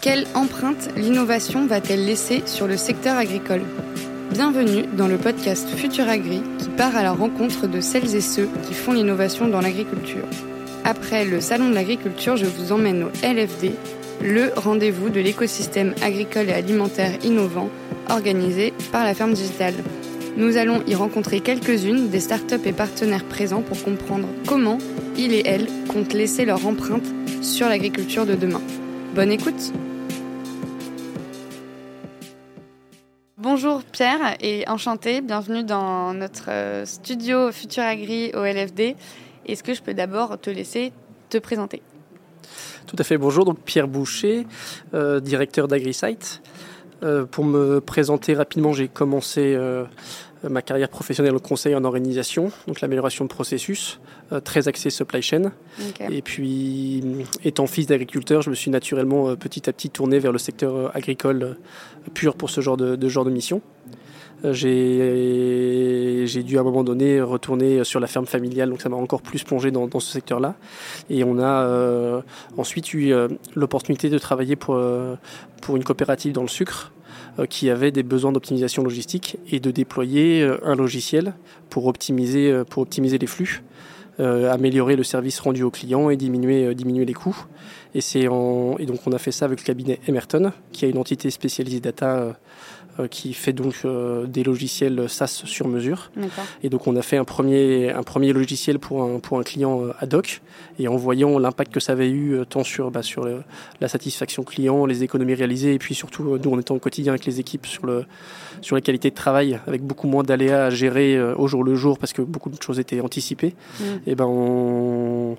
Quelle empreinte l'innovation va-t-elle laisser sur le secteur agricole? Bienvenue dans le podcast Futur Agri qui part à la rencontre de celles et ceux qui font l'innovation dans l'agriculture. Après le Salon de l'agriculture, je vous emmène au LFD, le rendez-vous de l'écosystème agricole et alimentaire innovant organisé par la ferme digitale. Nous allons y rencontrer quelques-unes des startups et partenaires présents pour comprendre comment ils et elles comptent laisser leur empreinte sur l'agriculture de demain. Bonne écoute Bonjour Pierre et enchanté, bienvenue dans notre euh, studio Futur Agri au LFD. Est-ce que je peux d'abord te laisser te présenter? Tout à fait, bonjour, donc Pierre Boucher, euh, directeur d'AgriSite. Euh, pour me présenter rapidement, j'ai commencé euh, ma carrière professionnelle au conseil en organisation, donc l'amélioration de processus, euh, très axé supply chain. Et puis, étant fils d'agriculteur, je me suis naturellement euh, petit à petit tourné vers le secteur agricole pur pour ce genre de, genre de mission. J'ai dû à un moment donné retourner sur la ferme familiale, donc ça m'a encore plus plongé dans, ce secteur-là. Et on a ensuite eu l'opportunité de travailler pour, pour une coopérative dans le sucre, euh, qui avait des besoins d'optimisation logistique et de déployer euh, un logiciel pour optimiser, euh, pour optimiser les flux. Améliorer le service rendu aux clients et diminuer, diminuer les coûts. Et, c'est et donc on a fait ça avec le cabinet Emerton, qui a une entité spécialisée data euh, qui fait donc euh, des logiciels SaaS sur mesure. Et donc on a fait un premier, un premier logiciel pour un, pour un client euh, ad hoc. Et en voyant l'impact que ça avait eu tant sur, bah, sur la satisfaction client, les économies réalisées, et puis surtout nous on était au quotidien avec les équipes sur, le, sur la qualité de travail, avec beaucoup moins d'aléas à gérer au jour le jour parce que beaucoup de choses étaient anticipées. Mm. Et ben on,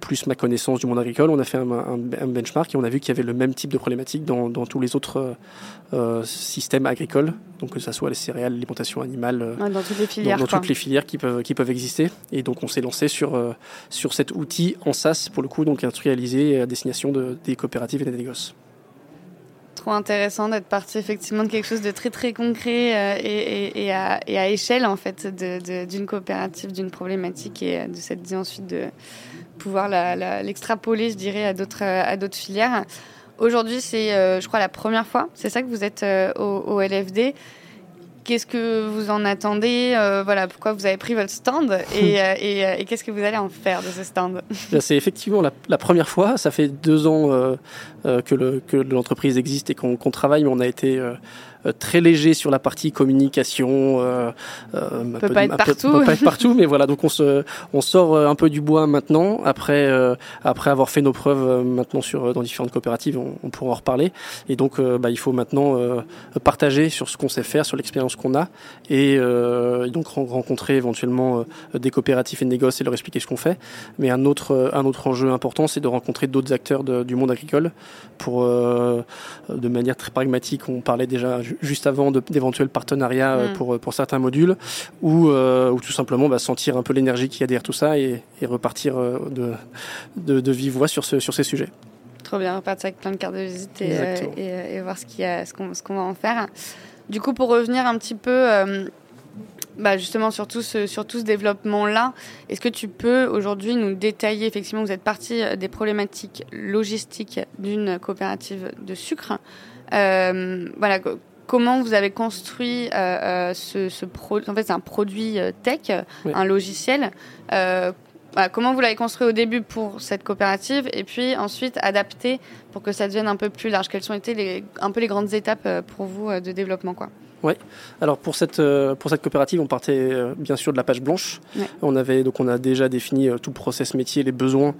plus ma connaissance du monde agricole, on a fait un, un, benchmark et on a vu qu'il y avait le même type de problématique dans, dans tous les autres systèmes agricoles. Donc que ce soit les céréales, l'alimentation animale, euh, dans toutes les filières, dans, toutes les filières qui peuvent, qui peuvent exister. Et donc on s'est lancé sur, euh, sur cet outil en SaaS, pour le coup, donc industrialisé à destination de, des coopératives et des négoces intéressant d'être parti effectivement de quelque chose de très très concret euh, et, à, échelle en fait d'une coopérative, d'une problématique et de cette idée ensuite de pouvoir l'extrapoler, je dirais, à d'autres à d'autres filières. Aujourd'hui, c'est, euh, je crois, la première fois. C'est ça que vous êtes euh, au, LFD. Qu'est-ce que vous en attendez euh, Voilà, pourquoi vous avez pris votre stand et, et, qu'est-ce que vous allez en faire de ce stand? C'est effectivement la, première fois. Ça fait deux ans que, l'entreprise existe et qu'on travaille, mais on a été euh, très léger sur la partie communication. Euh, euh, peut pas être partout. Peut, pas être partout, mais voilà. Donc on se, on sort un peu du bois maintenant. Après, après avoir fait nos preuves maintenant sur dans différentes coopératives, on, on pourra en reparler. Et donc, bah, il faut maintenant partager sur ce qu'on sait faire, sur l'expérience qu'on a, et, et, donc rencontrer éventuellement des coopératives et des négoces et leur expliquer ce qu'on fait. Mais un autre, un autre enjeu important, c'est de rencontrer d'autres acteurs de, du monde agricole pour, de manière très pragmatique. On parlait déjà juste avant d'éventuels partenariats euh, mm. pour, pour certains modules, ou, euh, ou tout simplement bah, sentir un peu l'énergie qu'il y a derrière tout ça et, et repartir euh, de, de, de, vive voix sur, ce, sur ces sujets. Trop bien, repartir avec plein de cartes de visite et, et, et voir ce qu'on ce qu'on va en faire. Du coup, pour revenir un petit peu bah justement sur tout ce, sur tout ce développement-là, est-ce que tu peux aujourd'hui nous détailler, effectivement, vous êtes parti des problématiques logistiques d'une coopérative de sucre. Euh, voilà, comment vous avez construit euh, euh, ce, ce produit. En fait, c'est un produit euh, tech, un logiciel. comment vous l'avez construit au début pour cette coopérative et puis ensuite adapté pour que ça devienne un peu plus large? Quelles ont été les, un peu les grandes étapes pour vous de développement quoi? Oui. Alors pour cette pour cette coopérative, on partait bien sûr de la page blanche. On avait donc on a déjà défini tout le process métier, les besoins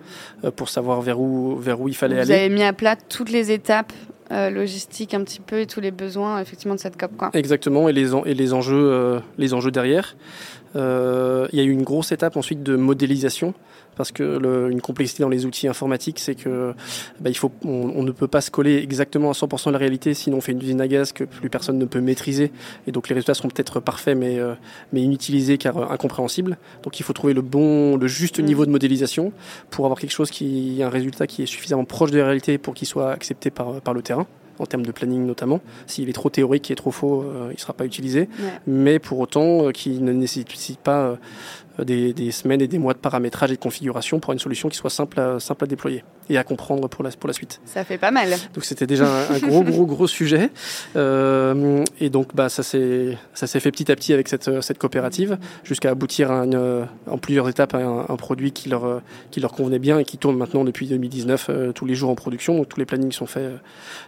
pour savoir vers où vers où il fallait aller. Vous avez mis à plat toutes les étapes euh, logistique un petit peu et tous les besoins effectivement de cette COP. Quoi. Exactement, et les, et les, enjeux, euh, les enjeux derrière. Euh, il y a eu une grosse étape ensuite de modélisation parce que le, une complexité dans les outils informatiques, c'est que bah, il faut, on, ne peut pas se coller exactement à 100% de la réalité, sinon on fait une usine à gaz que plus personne ne peut maîtriser, et donc les résultats seront peut-être parfaits, mais, euh, mais inutilisés car incompréhensibles. Donc il faut trouver le bon, le juste mm. niveau de modélisation pour avoir quelque chose qui, un résultat qui est suffisamment proche de la réalité pour qu'il soit accepté par, par le terrain en termes de planning notamment. S'il est trop théorique et trop faux, euh, il ne sera pas utilisé. Mais pour autant, euh, qui ne nécessite pas des, semaines et des mois de paramétrage et de configuration pour une solution qui soit simple à, simple à déployer et à comprendre pour la, pour la suite. Ça fait pas mal. Donc c'était déjà un, gros, gros, gros sujet. et donc bah, ça s'est fait petit à petit avec cette, cette coopérative jusqu'à aboutir à en plusieurs étapes à un, produit qui leur, qui leur convenait bien et qui tourne maintenant depuis 2019 tous les jours en production. Donc tous les plannings sont faits,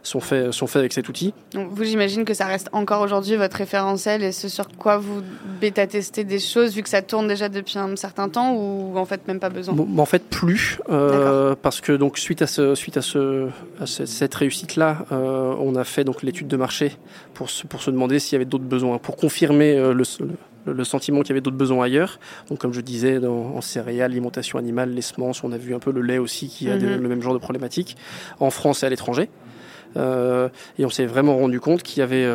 sont faits, sont faits avec cet outil. Donc vous, j'imagine que ça reste encore aujourd'hui votre référentiel et ce sur quoi vous bêta-testez des choses vu que ça tourne déjà depuis un certain temps ou en fait même pas besoin? En fait plus euh, parce que donc suite à ce, suite à ce cette réussite là, euh, on a fait donc l'étude de marché pour se, pour se demander s'il y avait d'autres besoins pour confirmer euh, le, le sentiment qu'il y avait d'autres besoins ailleurs. Donc, comme je disais, dans, en céréales, alimentation animale, les semences, on a vu un peu le lait aussi qui a mhm. le même genre de problématiques en France et à l'étranger. Euh, et on s'est vraiment rendu compte qu'il y avait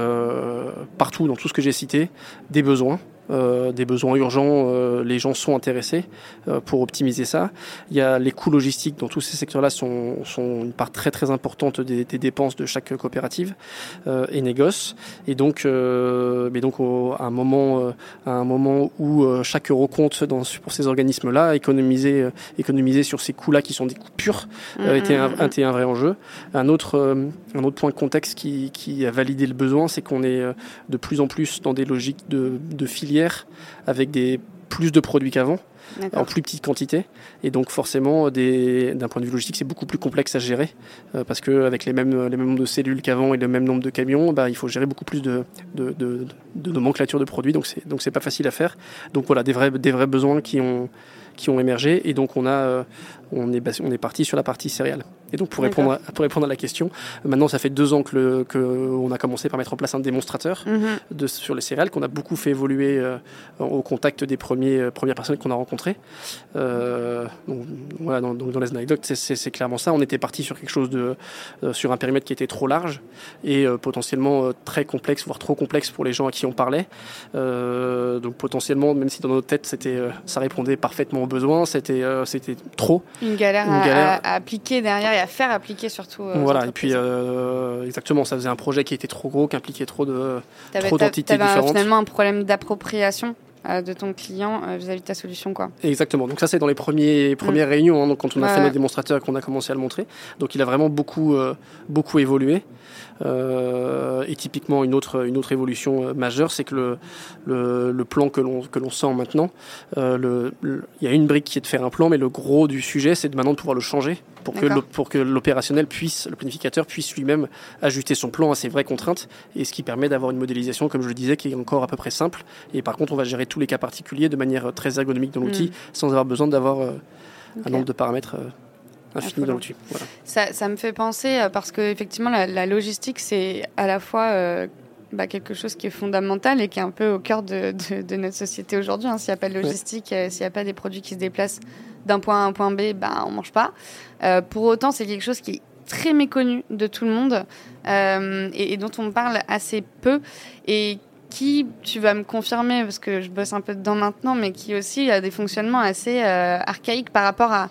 partout, dans tout ce que j'ai cité, des besoins euh, des besoins urgents, euh, les gens sont intéressés euh, pour optimiser ça. Il y a les coûts logistiques dans tous ces secteurs-là sont, sont une part très très importante des, des dépenses de chaque coopérative et négoce. Et donc, mais donc à un moment, à un moment où chaque euro compte dans, pour ces organismes-là, économiser, économiser sur ces coûts-là qui sont des coûts purs mmh, était, un, mmh, mmh. était un vrai enjeu. Un autre, un autre point de contexte qui, qui a validé le besoin, c'est qu'on est de plus en plus dans des logiques de, de filières avec des plus de produits qu'avant en plus petite quantité. Et donc forcément d'un point de vue logistique c'est beaucoup plus complexe à gérer euh, parce que avec les mêmes les mêmes nombres de cellules qu'avant et le même nombre de camions bah, il faut gérer beaucoup plus de, de, de, de nomenclature de produits. Donc c'est donc c'est pas facile à faire. Donc voilà des vrais des vrais besoins qui ont qui ont émergé. Et donc on a euh, on est on est parti sur la partie céréales et donc pour répondre, à, pour répondre à la question, maintenant ça fait deux ans que, le, que on a commencé par mettre en place un démonstrateur mhm. de, sur les céréales qu'on a beaucoup fait évoluer euh, au contact des premiers, euh, premières personnes qu'on a rencontrées. Euh, donc, voilà, dans, donc dans les anecdotes, c'est clairement ça. On était parti sur quelque chose de, sur un périmètre qui était trop large et potentiellement très complexe, voire trop complexe pour les gens à qui on parlait. donc potentiellement, même si dans notre tête c'était, ça répondait parfaitement aux besoins, c'était, c'était trop. Une galère, Une galère. À, à, appliquer derrière à faire appliquer surtout. Euh, voilà, et puis euh, exactement, ça faisait un projet qui était trop gros, qui impliquait trop de trop d'entités différentes. finalement un problème d'appropriation de ton client vis-à-vis de ta solution quoi. Exactement. Donc ça c'est dans les premiers premières mm. réunions hein, donc quand on a fait notre démonstrateur qu'on a commencé à le montrer. Donc il a vraiment beaucoup beaucoup évolué. Euh, et typiquement, une autre, une autre évolution euh, majeure, c'est que le, le, le, plan que l'on, sent maintenant, euh, il y a une brique qui est de faire un plan, mais le gros du sujet, c'est de maintenant de pouvoir le changer pour que, pour que l'opérationnel puisse, le planificateur puisse lui-même ajuster son plan à ses vraies contraintes, et ce qui permet d'avoir une modélisation, comme je le disais, qui est encore à peu près simple. Et par contre, on va gérer tous les cas particuliers de manière très ergonomique dans l'outil, mm. sans avoir besoin d'avoir un nombre de paramètres infini dans l'outil. Voilà. Ça, ça, me fait penser, euh, parce que effectivement la, la logistique, c'est à la fois euh, bah, quelque chose qui est fondamental et qui est un peu au cœur de, de, de notre société aujourd'hui. Hein. S'il n'y a pas de logistique, euh, s'il n'y a pas des produits qui se déplacent d'un point A à un point B, bah, on mange pas. Euh, pour autant, c'est quelque chose qui est très méconnu de tout le monde euh, et, dont on parle assez peu et qui, tu vas me confirmer, parce que je bosse un peu dedans maintenant, mais qui aussi a des fonctionnements assez archaïques par rapport à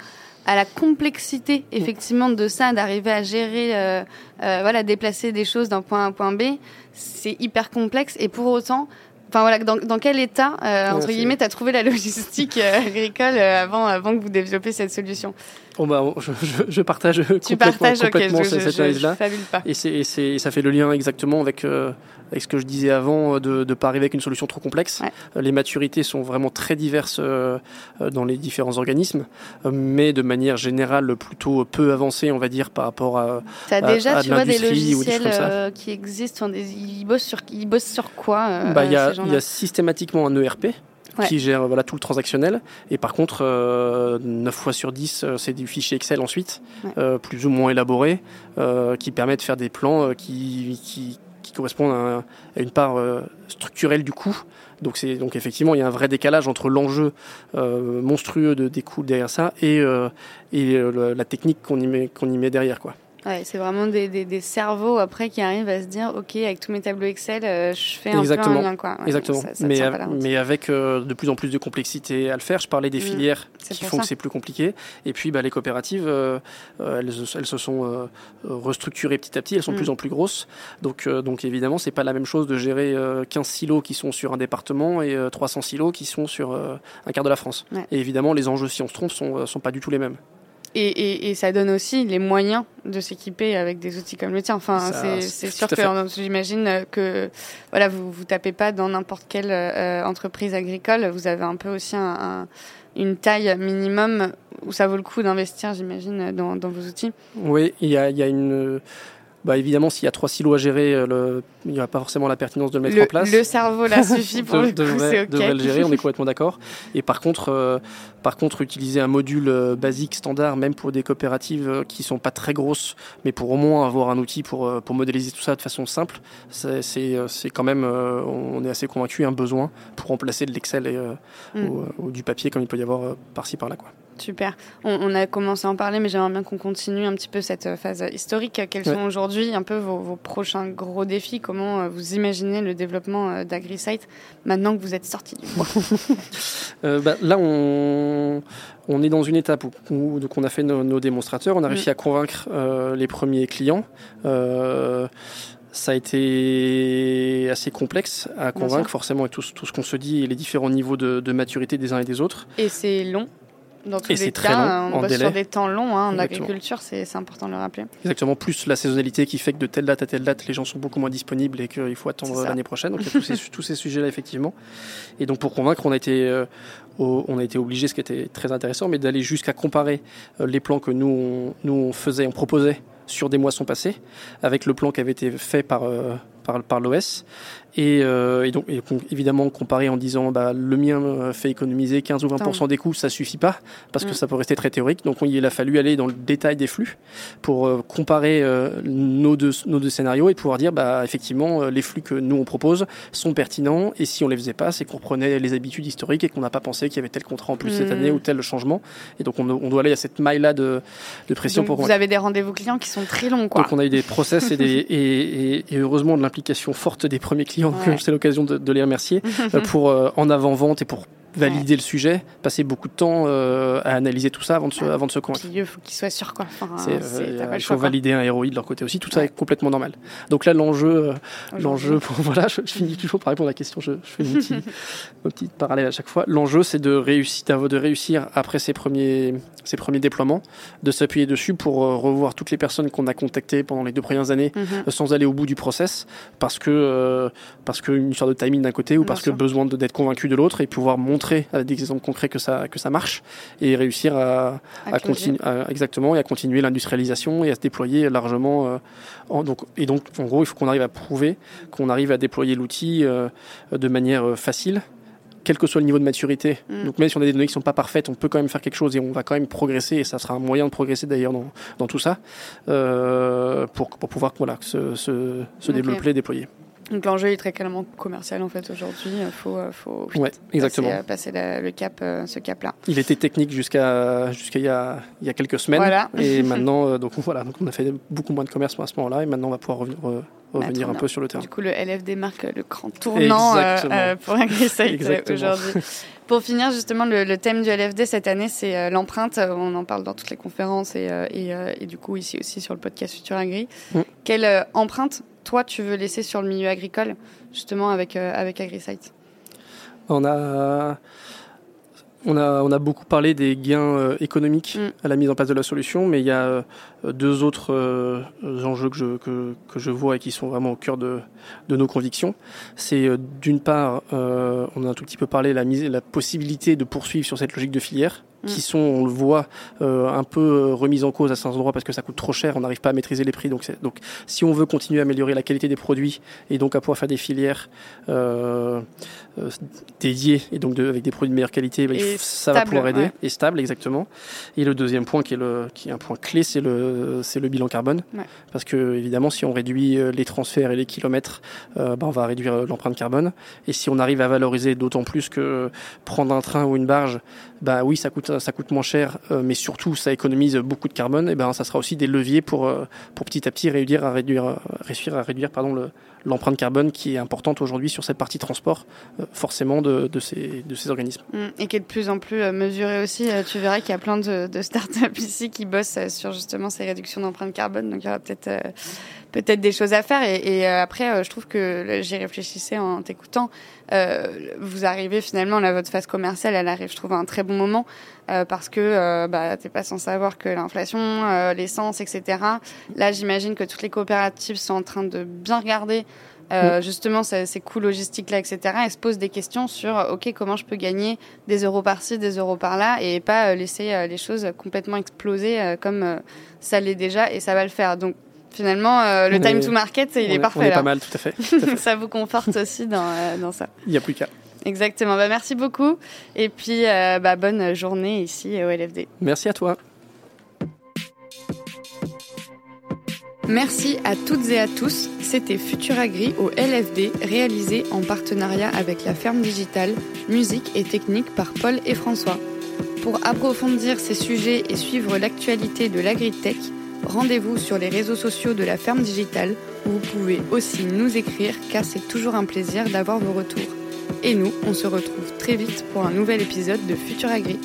à la complexité effectivement de ça, d'arriver à gérer, euh, euh, voilà, déplacer des choses d'un point A à un point B, c'est hyper complexe et pour autant, Enfin voilà, dans, dans quel état, euh, entre guillemets, tu as trouvé la logistique euh, agricole euh, avant, avant que vous développiez cette solution? Bon bah, je, je, je partage tu complètement, partages, complètement okay, cette analyse-là. Et, et, et, ça fait le lien exactement avec, euh, avec ce que je disais avant, de ne pas arriver avec une solution trop complexe. Ouais. Les maturités sont vraiment très diverses dans les différents organismes, mais de manière générale plutôt peu avancées, on va dire, par rapport à. Tu as déjà, tu vois, des logiciels qui existent, des, ils, bossent sur, ils bossent sur quoi bah, y il y a systématiquement un ERP qui gère voilà tout le transactionnel. Et par contre euh, 9 fois sur 10 euh, c'est du fichier Excel ensuite euh, plus ou moins élaboré euh, qui permet de faire des plans euh, qui, qui, qui, correspondent à, à, une part euh, structurelle du coût. Donc c'est donc effectivement il y a un vrai décalage entre l'enjeu monstrueux de, des coûts derrière ça et, et la technique qu'on y met qu'on y met derrière quoi Ouais, c'est vraiment des, des, cerveaux après qui arrivent à se dire ok avec tous mes tableaux Excel euh, je fais un Exactement. peu un lien quoi. Exactement. mais, mais avec euh, de plus en plus de complexité à le faire. Je parlais des mm. filières qui font que c'est plus compliqué. Et puis bah, les coopératives, euh, elles, elles, se sont restructurées petit à petit. Elles sont de mm. plus en plus grosses. Donc donc évidemment c'est pas la même chose de gérer 15 silos qui sont sur un département et 300 silos qui sont sur un quart de la France. Et évidemment les enjeux si on se trompe sont sont pas du tout les mêmes. Et, et, ça donne aussi les moyens de s'équiper avec des outils comme le tien. Enfin, c'est sûr que j'imagine que voilà, vous vous tapez pas dans n'importe quelle euh, entreprise agricole. Vous avez un peu aussi un, une taille minimum où ça vaut le coup d'investir, j'imagine, dans, dans, vos outils. Oui, il y a, il y a une bah, évidemment, s'il y a trois silos à gérer, euh, le... il n'y a pas forcément la pertinence de le mettre en place. Le cerveau là suffit pour le coup, devrait, devrait le gérer, on est complètement d'accord. Et par contre, euh, par contre, utiliser un module euh, basique standard, même pour des coopératives qui sont pas très grosses, mais pour au moins avoir un outil pour, pour modéliser tout ça de façon simple, c'est quand même, on est assez convaincu, un besoin pour remplacer de l'Excel et mm. ou, du papier comme il peut y avoir par-ci par-là. quoi. Super. On, a commencé à en parler, mais j'aimerais bien qu'on continue un petit peu cette euh, phase historique. Quels sont aujourd'hui un peu vos, prochains gros défis? Comment euh, vous imaginez le développement euh, d'AgriSite maintenant que vous êtes sorti? Du bois bah, Là, on, on, est dans une étape où, donc on a fait nos, démonstrateurs, on a réussi mm. à convaincre les premiers clients. ça a été assez complexe à convaincre, forcément, avec tout, ce qu'on se dit et les différents niveaux de maturité des uns et des autres. Et c'est long? Dans tous et les cas, long, on bosse sur des temps longs hein, en agriculture, c'est important de le rappeler. Exactement, plus la saisonnalité qui fait que de telle date à telle date, les gens sont beaucoup moins disponibles et qu'il faut attendre l'année prochaine. Donc il y a tous ces, tous ces sujets-là, effectivement. Et donc pour convaincre, on a été, euh, on a été obligé, ce qui était très intéressant, mais d'aller jusqu'à comparer euh, les plans que nous on, nous on faisait, on proposait sur des moissons passés, avec le plan qui avait été fait par, euh, par, par l'OS, euh, et, donc, évidemment, comparer en disant bah, le mien euh, fait économiser 15 ou 20% des coûts, ça suffit pas, parce que mm. ça peut rester très théorique. Donc, il a fallu aller dans le détail des flux pour euh, comparer nos, deux, nos deux scénarios et pouvoir dire bah, effectivement, les flux que nous on propose sont pertinents. Et si on les faisait pas, c'est qu'on prenait les habitudes historiques et qu'on n'a pas pensé qu'il y avait tel contrat en plus cette année mm. ou tel changement. Et donc, on, on doit aller à cette maille-là de, de, pression pour. Vous avez des rendez-vous clients qui sont très longs, quoi. Donc, on a eu des process et, des, et, et, et heureusement de l'implication forte des premiers clients c'est l'occasion de, les remercier euh, pour euh, en avant-vente et pour valider le sujet, passer beaucoup de temps euh, à analyser tout ça avant de se, avant de se convaincre. Il faut qu'ils soient sûrs. Quoi. il faut valider un ROI de leur côté aussi. Tout ça est complètement normal. Donc là, l'enjeu, l'enjeu voilà, je, finis toujours par répondre à la question. Je, fais une petite, une petite parallèle à chaque fois. L'enjeu, c'est de réussir, de réussir après ces premiers, ces premiers déploiements, de s'appuyer dessus pour revoir toutes les personnes qu'on a contactées pendant les deux premières années, mhm. sans aller au bout du process, parce que parce qu'une histoire de timing d'un côté ou parce que besoin d'être convaincu de l'autre et pouvoir montrer avec des exemples concrets que ça, que ça marche et réussir à, à, continuer exactement et à continuer l'industrialisation et à se déployer largement. Euh, en, donc, et donc, en gros, il faut qu'on arrive à prouver qu'on arrive à déployer l'outil euh, de manière euh, facile quel que soit le niveau de maturité. Mm. Donc même si on a des données qui sont pas parfaites, on peut quand même faire quelque chose et on va quand même progresser et ça sera un moyen de progresser d'ailleurs dans, dans, tout ça euh, pour, pour pouvoir voilà, se, se, se développer et déployer. Donc l'enjeu est très clairement commercial en fait aujourd'hui. Il faut, euh, faut ouais, exactement. passer, passer le cap, euh, ce cap-là. Il était technique jusqu'à jusqu'à il, y a, il y a quelques semaines. Voilà. Et maintenant, euh, donc voilà, donc on a fait beaucoup moins de commerce à ce moment-là et maintenant on va pouvoir revenir, revenir un peu sur le terrain. Du coup, le LFD marque le grand tournant pour AgriSite aujourd'hui. Pour finir, justement, le, thème du LFD cette année, c'est l'empreinte. On en parle dans toutes les conférences et, et, et, du coup ici aussi sur le podcast Futur Agri. Mm. Quelle empreinte toi, tu veux laisser sur le milieu agricole, justement, avec, euh, avec AgriSite? On a on a, on a beaucoup parlé des gains euh, économiques mm. à la mise en place de la solution, mais il y a euh, deux autres euh, enjeux que je, que, que, je vois et qui sont vraiment au cœur de, de nos convictions. C'est d'une part, on a un tout petit peu parlé, la, mise, la possibilité de poursuivre sur cette logique de filière, qui sont, on le voit, un peu remises en cause à certains endroits parce que ça coûte trop cher, on n'arrive pas à maîtriser les prix. Donc, donc si on veut continuer à améliorer la qualité des produits et donc à pouvoir faire des filières dédiées et donc de, avec des produits de meilleure qualité, bah, ça va pouvoir aider et stable exactement. Et le deuxième point qui est le qui est un point clé, c'est le c'est le bilan carbone, parce que évidemment si on réduit euh, les transferts et les kilomètres, euh, bah, on va réduire euh, l'empreinte carbone. Et si on arrive à valoriser d'autant plus que prendre un train ou une barge bah oui, ça coûte, ça coûte moins cher, mais surtout ça économise beaucoup de carbone, et ben ça sera aussi des leviers pour, pour petit à petit réduire à réduire, réussir à réduire pardon, le, l'empreinte carbone qui est importante aujourd'hui sur cette partie transport, euh, forcément de, de, ces, de ces organismes. Mmh. Et qui est de plus en plus euh, mesurée aussi. Euh, tu verras qu'il y a plein de, de startups ici qui bossent sur justement ces réductions d'empreinte carbone. Donc il y aura peut-être peut-être des choses à faire. Et, après, je trouve que j'y réfléchissais en t'écoutant. vous arrivez finalement, là, votre phase commerciale, elle arrive, je trouve, à un très bon moment parce que bah, t'es pas sans savoir que l'inflation, l'essence, etc. Là, j'imagine que toutes les coopératives sont en train de bien regarder euh, justement ces, coûts logistiques là, etc. Et se posent des questions sur ok comment je peux gagner des euros par-ci, des euros par-là, et pas euh, laisser euh, les choses complètement exploser comme ça l'est déjà, et ça va le faire. Donc finalement, le time to market, il est, parfait. On est pas mal, tout à fait. ça vous conforte aussi dans, dans ça. Il n'y a plus qu'à. Exactement. Bah, merci beaucoup. Et puis, bah, bonne journée ici au LFD. Merci à toi. Merci à toutes et à tous. C'était Futuragri au LFD, réalisé en partenariat avec la ferme digitale, musique et technique par Paul et François. Pour approfondir ces sujets et suivre l'actualité de l'agritech, rendez-vous sur les réseaux sociaux de la ferme digitale où vous pouvez aussi nous écrire car c'est toujours un plaisir d'avoir vos retours. Et nous, on se retrouve très vite pour un nouvel épisode de Futuragri.